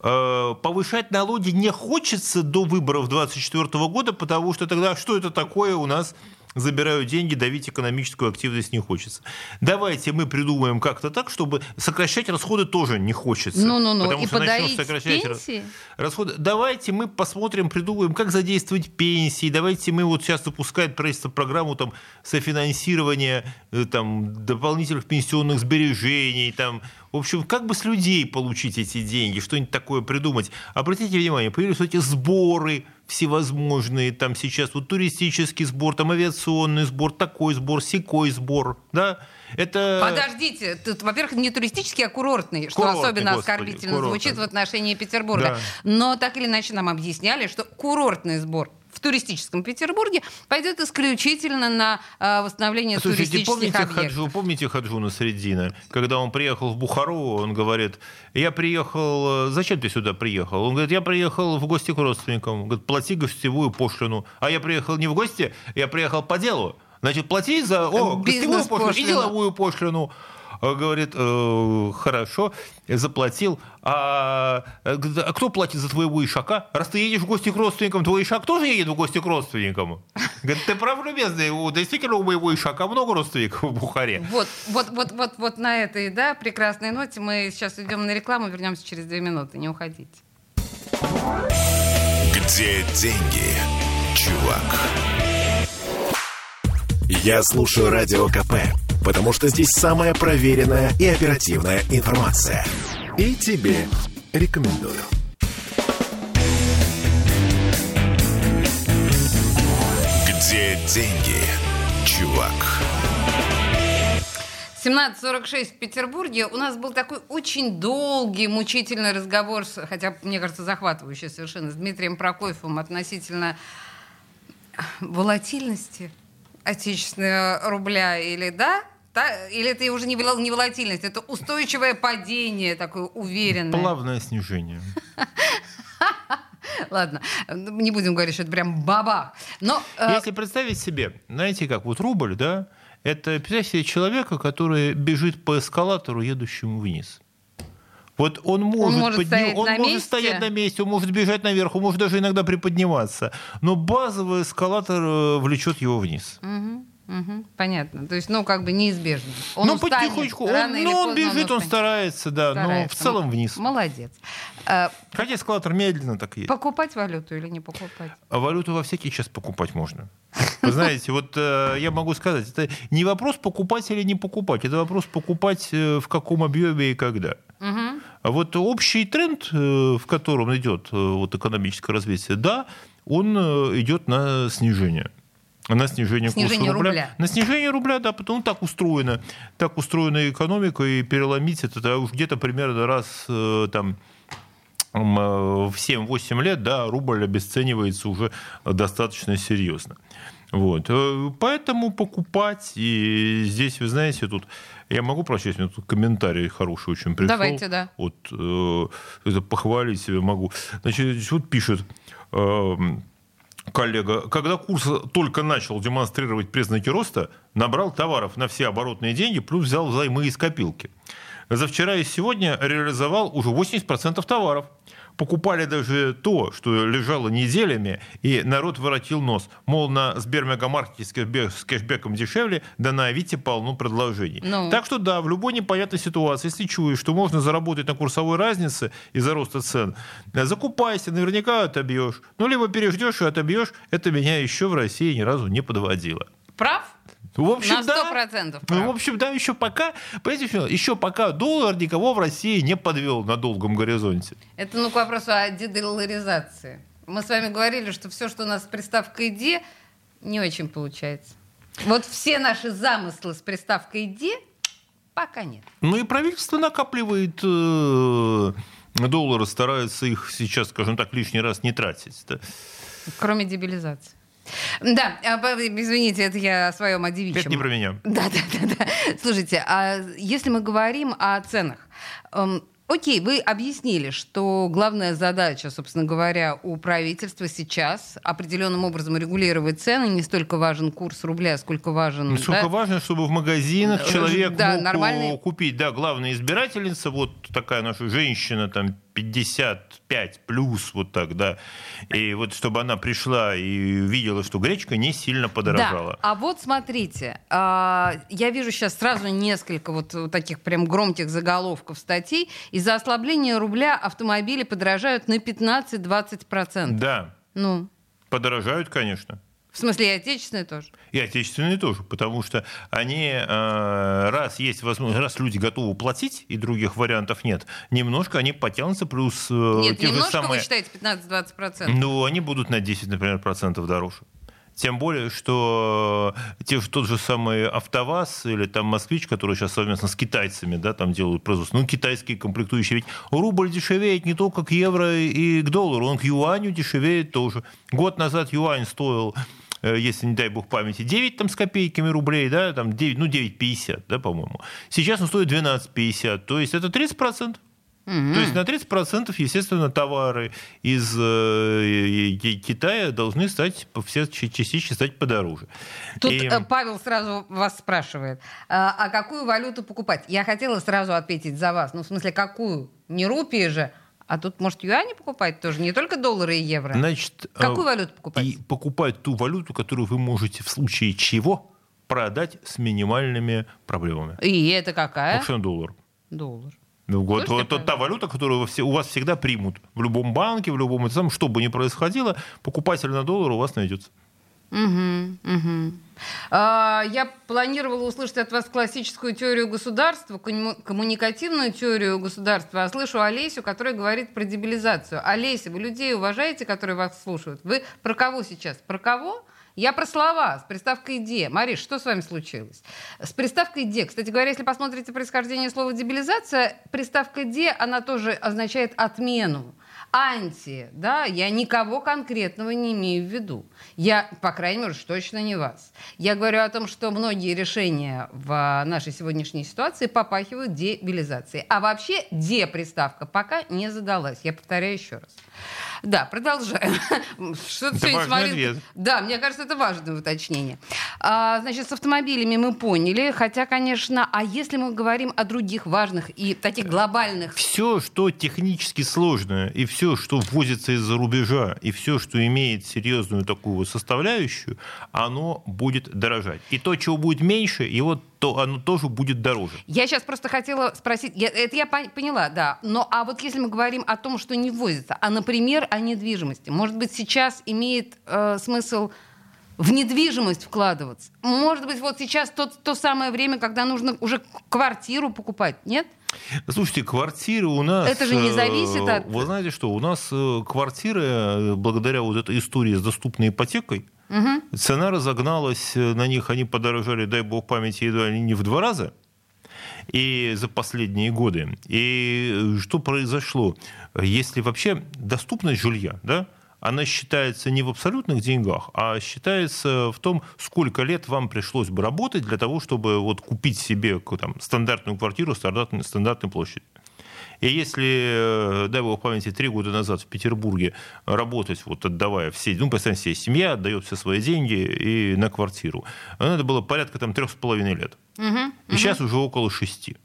Э, Повышать налоги не хочется до выборов 2024 года, потому что тогда что это такое у нас забирают деньги, давить экономическую активность не хочется. Давайте мы придумаем как-то так, чтобы сокращать расходы тоже не хочется. Ну-ну-ну, Потому и что начнем сокращать пенсии? расходы. Давайте мы посмотрим, придумаем, как задействовать пенсии. Давайте мы вот сейчас запускает правительство программу там, софинансирования э, там, дополнительных пенсионных сбережений. Там. В общем, как бы с людей получить эти деньги, что-нибудь такое придумать. Обратите внимание, появились эти сборы всевозможные, там сейчас вот туристический сбор, там авиационный сбор, такой сбор, секой сбор, да, это... Подождите, тут, во-первых, не туристический, а курортный, что Курортный, особенно господи, оскорбительно курортный. звучит в отношении Петербурга. Да. Но так или иначе нам объясняли, что курортный сбор в туристическом Петербурге пойдет исключительно на э, восстановление Слушайте, туристических помните, объектов. Хаджу, помните Хаджуна Средина? Когда он приехал в Бухару, он говорит, я приехал, э, зачем ты сюда приехал? Он говорит, я приехал в гости к родственникам. Он говорит, плати гостевую пошлину. А я приехал не в гости, я приехал по делу. Значит, плати за о, гостевую пошлину и деловую пошлину. А, Говорит, «Э, хорошо, заплатил. А, э, а кто платит за твоего ишака? Раз ты едешь в гости к родственникам, твой ишак тоже едет в гости к родственникам. Говорит, ты прав, любезный, у- действительно у моего ишака много родственников в Бухаре. Вот, вот, вот, вот, вот на этой, да, прекрасной ноте мы сейчас идем на рекламу, вернемся через две минуты, не уходите. Где деньги, чувак? Я слушаю Радио КП, потому что здесь самая проверенная и оперативная информация. И тебе рекомендую. Где деньги, чувак? 17.46 в Петербурге. У нас был такой очень долгий, мучительный разговор, хотя, мне кажется, захватывающий совершенно, с Дмитрием Прокофьевым относительно волатильности отечественного рубля или да? Та- или это уже не, не волатильность, это устойчивое падение, такое уверенное. Плавное снижение. [laughs] Ладно, не будем говорить, что это прям баба. Но э, Если представить себе, знаете как, вот рубль, да, это представьте себе человека, который бежит по эскалатору, едущему вниз. Вот он может, может подня- стоять он на может месте? стоять на месте, он может бежать наверх, он может даже иногда приподниматься. Но базовый эскалатор э, влечет его вниз. Мгм, мгм, понятно. То есть, ну, как бы неизбежно. Он ну, потихонечку. Он, ну, он бежит, он устанет. старается, да, но в Старается. целом вниз. Молодец. Э, Хотя эскалатор медленно так едет. покупать валюту или не покупать? А валюту во всякий час покупать можно. Вы знаете, вот э, я могу сказать, это не вопрос покупать или не покупать, это вопрос покупать в каком объеме и когда. Мгм. А вот общий тренд, э, в котором идет э, вот экономическое развитие, да, он э, идет на снижение. На снижение, Снижение курса рубля. рубля. На снижение рубля, да, потому так устроено. Так устроена экономика, и переломить это да, уж где-то примерно раз там в 7-8 лет, да, рубль обесценивается уже достаточно серьезно. Вот. Поэтому покупать, и здесь, вы знаете, тут я могу прочесть, мне тут комментарий хороший очень пришел. Давайте, да. Вот, э, это похвалить себя могу. Значит, вот пишет э, коллега, когда курс только начал демонстрировать признаки роста, набрал товаров на все оборотные деньги, плюс взял взаймы из копилки. За вчера и сегодня реализовал уже 80% товаров. Покупали даже то, что лежало неделями, и народ воротил нос. Мол, на Сбермегамаркете с кэшбэком дешевле, да на Авито полно предложений. Ну. Так что да, в любой непонятной ситуации, если чуешь, что можно заработать на курсовой разнице из-за роста цен, закупайся, наверняка отобьешь. Ну, либо переждешь и отобьешь. Это меня еще в России ни разу не подводило. Прав? В общем, На 100% да. Прав. Ну, в общем, да, еще пока, понимаете, еще пока доллар никого в России не подвел на долгом горизонте. Это ну к вопросу о дедолларизации. Мы с вами говорили, что все, что у нас с приставкой «де», не очень получается. Вот все наши замыслы с приставкой «де» пока нет. Ну и правительство накапливает э, доллары, старается их сейчас, скажем так, лишний раз не тратить. Да? Кроме дебилизации. Да, а, извините, это я о своем о девичьем. Это не про меня. Да, да, да. да. Слушайте, а если мы говорим о ценах, эм, Окей, вы объяснили, что главная задача, собственно говоря, у правительства сейчас определенным образом регулировать цены. Не столько важен курс рубля, сколько важен... Не столько да? важно, чтобы в магазинах э, человек да, мог нормальный... купить. Да, главная избирательница, вот такая наша женщина, там 55 плюс, вот так, да. И вот чтобы она пришла и видела, что гречка не сильно подорожала. Да. А вот смотрите, а, я вижу сейчас сразу несколько вот таких прям громких заголовков статей. Из-за ослабления рубля автомобили подорожают на 15-20%. Да. Ну. Подорожают, конечно. В смысле, и отечественные тоже? И отечественные тоже, потому что они, э, раз есть возможность, раз люди готовы платить, и других вариантов нет, немножко они потянутся, плюс... Э, нет, те же самые, вы считаете, 15-20%? Ну, они будут на 10, например, процентов дороже. Тем более, что те, тот же самый АвтоВАЗ или там Москвич, который сейчас совместно с китайцами да, там делают производство, ну, китайские комплектующие, ведь рубль дешевеет не только к евро и к доллару, он к юаню дешевеет тоже. Год назад юань стоил если, не дай бог памяти, 9 там, с копейками рублей, да, там 9, ну, 9,50, да, по-моему. Сейчас он стоит 12,50, то есть это 30%. Угу. То есть на 30%, естественно, товары из э, Китая должны стать, все частично стать подороже. Тут И... Э, Павел сразу вас спрашивает, а, а какую валюту покупать? Я хотела сразу ответить за вас. Ну, в смысле, какую? Не рупии же, а тут, может, юани покупать тоже, не только доллары и евро. Значит, какую э, валюту покупать? И покупать ту валюту, которую вы можете в случае чего продать с минимальными проблемами. И это какая? Собственно, доллар. Доллар. Ну, вот, вот это та валюта, которую у вас всегда примут. В любом банке, в любом что бы ни происходило, покупатель на доллар у вас найдется. Угу, угу. А, я планировала услышать от вас классическую теорию государства, коммуникативную теорию государства, а слышу Олесю, которая говорит про дебилизацию. Олеся, вы людей уважаете, которые вас слушают? Вы про кого сейчас? Про кого? Я про слова с приставкой «де». Мариш, что с вами случилось? С приставкой «де». Кстати говоря, если посмотрите происхождение слова «дебилизация», приставка «де», она тоже означает «отмену» анти, да, я никого конкретного не имею в виду. Я, по крайней мере, точно не вас. Я говорю о том, что многие решения в нашей сегодняшней ситуации попахивают дебилизацией. А вообще де-приставка пока не задалась. Я повторяю еще раз. Да, продолжаем. [laughs] Что это важный ответ. Да, мне кажется, это важное уточнение. А, значит, с автомобилями мы поняли, хотя, конечно, а если мы говорим о других важных и таких глобальных... Все, что технически сложное, и все, что ввозится из-за рубежа, и все, что имеет серьезную такую составляющую, оно будет дорожать. И то, чего будет меньше, его то оно тоже будет дороже. Я сейчас просто хотела спросить, я, это я поняла, да, но а вот если мы говорим о том, что не возится, а, например, о недвижимости, может быть, сейчас имеет э, смысл в недвижимость вкладываться? Может быть, вот сейчас то, то самое время, когда нужно уже квартиру покупать, нет? Слушайте, квартиры у нас... Это же не зависит от... Вы знаете что, у нас э, квартиры, э, благодаря вот этой истории с доступной ипотекой, Угу. Цена разогналась э, на них, они подорожали, дай бог памяти, едва ли не в два раза и за последние годы. И что произошло? Если вообще доступность жилья, да, она считается не в абсолютных деньгах, а считается в том, сколько лет вам пришлось бы работать для того, чтобы вот купить себе там, стандартную квартиру стандартной, стандартной площади. И если, э, дай бог памяти, три года назад в Петербурге работать, вот отдавая все, ну, представьте себе, семья отдает все свои деньги и на квартиру, это было порядка там трех с половиной лет. Угу, и угу. сейчас уже около шести.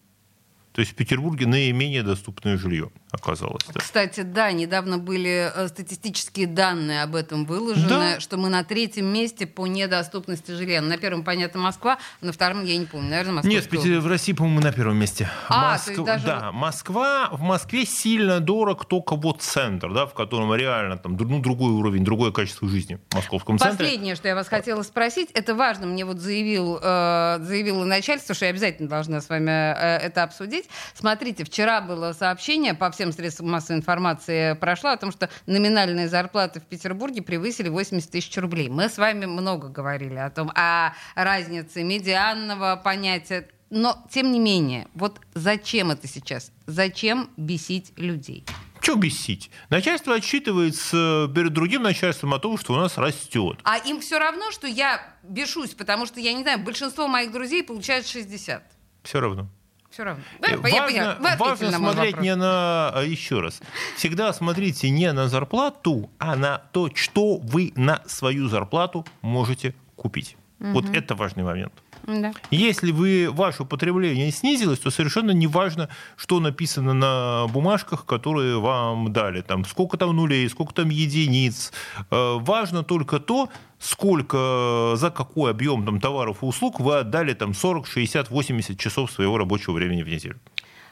То есть в Петербурге наименее доступное жилье. Оказалось. Да. Кстати, да, недавно были э, статистические данные об этом выложены, Да. что мы на третьем месте по недоступности жилья. На первом, понятно, Москва, на втором, я не помню, наверное, Москва. Нет, в, в России, по-моему, на первом месте. А, то есть даже- Да, Москва, в Москве сильно дорог только вот центр, да, в котором реально там, ну, другой уровень, другое качество жизни в московском центре. Последнее, что я вас хотела спросить, это важно, мне вот заявил, э, заявило начальство, что я обязательно должна с вами э, это обсудить. Смотрите, вчера было сообщение, по всем средствам массовой информации прошло, о том, что номинальные зарплаты в Петербурге превысили 80 тысяч рублей. Мы с вами много говорили о том, о разнице медианного понятия, но, тем не менее, вот зачем это сейчас? Зачем бесить людей? Че бесить? Начальство отчитывается перед другим начальством о том, что у нас растет. А им все равно, что я бешусь, потому что, я не знаю, большинство моих друзей получают 60. Все равно. Все равно. Э, Я Важно. Вы важно смотреть вопрос. не на... а, Еще раз. Всегда смотрите не на зарплату, а на то, что вы на свою зарплату можете купить. Вот это важный момент. Да. Если вы, ваше потребление снизилось, то совершенно не важно, что написано на бумажках, которые вам дали. Там, сколько там нулей, сколько там единиц. Э, Важно только то, сколько, за какой объем там, товаров и услуг вы отдали там, 40, 60, 80 часов своего рабочего времени в неделю.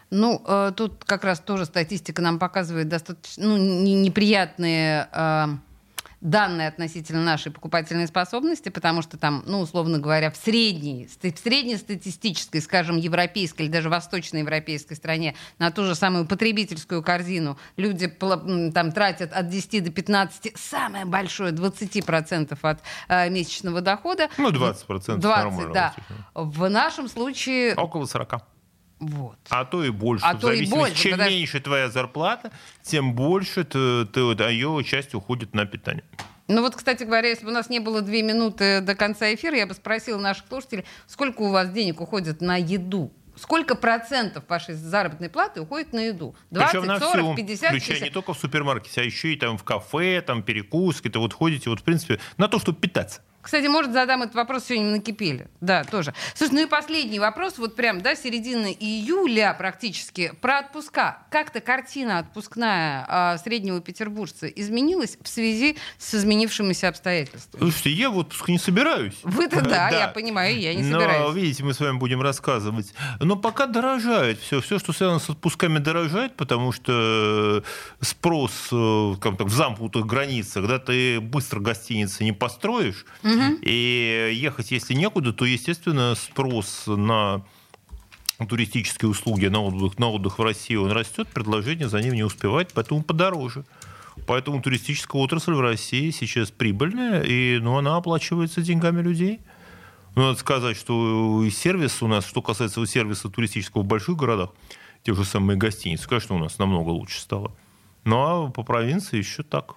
Ну, э, тут как раз тоже статистика нам показывает достаточно ну, не- неприятные э, данные относительно нашей покупательной способности, потому что там, ну, условно говоря, в средней, в среднестатистической, скажем, европейской или даже восточноевропейской стране на ту же самую потребительскую корзину люди там тратят от 10 до 15, самое большое 20% от э, месячного дохода. Ну, 20% 20, нормально. да. В нашем случае... Около 40. Вот. А то и больше. А в то и больше, Чем потому- меньше твоя зарплата, тем больше ты, ты, а ее часть уходит на питание. Ну вот, кстати говоря, если бы у нас не было две минуты до конца эфира, я бы спросила наших слушателей, сколько у вас денег уходит на еду? Сколько процентов вашей заработной платы уходит на еду? 20, Причем на 40, всю, 50, включая 60? не только в супермаркете, а еще и там в кафе, там перекуски, то вот ходите, вот в принципе, на то, чтобы питаться. Кстати, может, задам этот вопрос сегодня накипели. Да, тоже. Слушай, ну и последний вопрос, вот прям, да, середина июля практически, про отпуска. Как-то картина отпускная а, среднего петербуржца изменилась в связи с изменившимися обстоятельствами? Слушайте, я в отпуск не собираюсь. Вы-то [laughs] да, я понимаю, я не Но, собираюсь. видите, мы с вами будем рассказывать. Но пока дорожает все. Все, что связано с отпусками, дорожает, потому что спрос э, как так, в замкнутых границах, да, ты быстро гостиницы не построишь. И ехать, если некуда, то, естественно, спрос на туристические услуги, на отдых, на отдых в России, он растет, предложение за ним не успевает, поэтому подороже. Поэтому туристическая отрасль в России сейчас прибыльная, и ну, она оплачивается деньгами людей. Ну, надо сказать, что сервис у нас, что касается сервиса туристического в больших городах, те же самые гостиницы, конечно, у нас намного лучше стало. Ну, а по провинции еще так.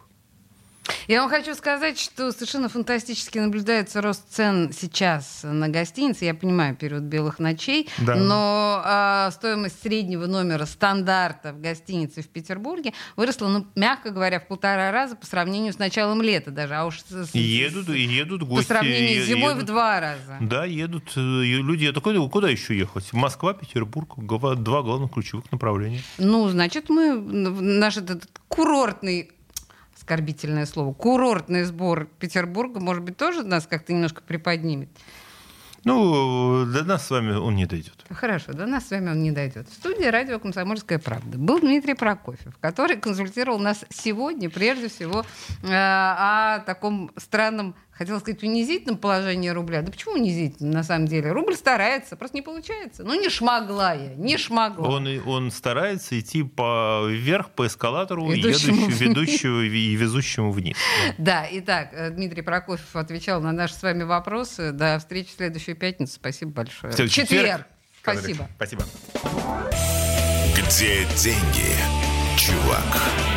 Я вам хочу сказать, что совершенно фантастически наблюдается рост цен сейчас на гостиницы. Я понимаю, период белых ночей, Да. но а, стоимость среднего номера стандарта в гостинице в Петербурге выросла, ну, мягко говоря, в полтора раза по сравнению с началом лета даже. А уж с- с- едут, и едут по гости. сравнению с зимой в едут. два раза. Да, едут э, люди. Я такой, куда еще ехать? Москва, Петербург, два главных ключевых направления. Ну, значит, мы в наш этот курортный оскорбительное слово, курортный сбор Петербурга, может быть, тоже нас как-то немножко приподнимет. Ну, до нас с вами он не дойдет. Хорошо, до нас с вами он не дойдет. В студии радио «Комсомольская правда» был Дмитрий Прокофьев, который консультировал нас сегодня, прежде всего, э, о таком странном, хотела сказать, унизительном положении рубля. Да почему унизительном, на самом деле? Рубль старается, просто не получается. Ну, не шмогла я, не шмогла. Он, и- он старается идти по, вверх по эскалатору, Ведущему едущему, вниз. ведущего и везущему вниз. Да, итак, э, Дмитрий Прокофьев отвечал на наши с вами вопросы. До встречи в следующую пятницу. Спасибо большое. В четверг. Спасибо. Спасибо. Где деньги, чувак?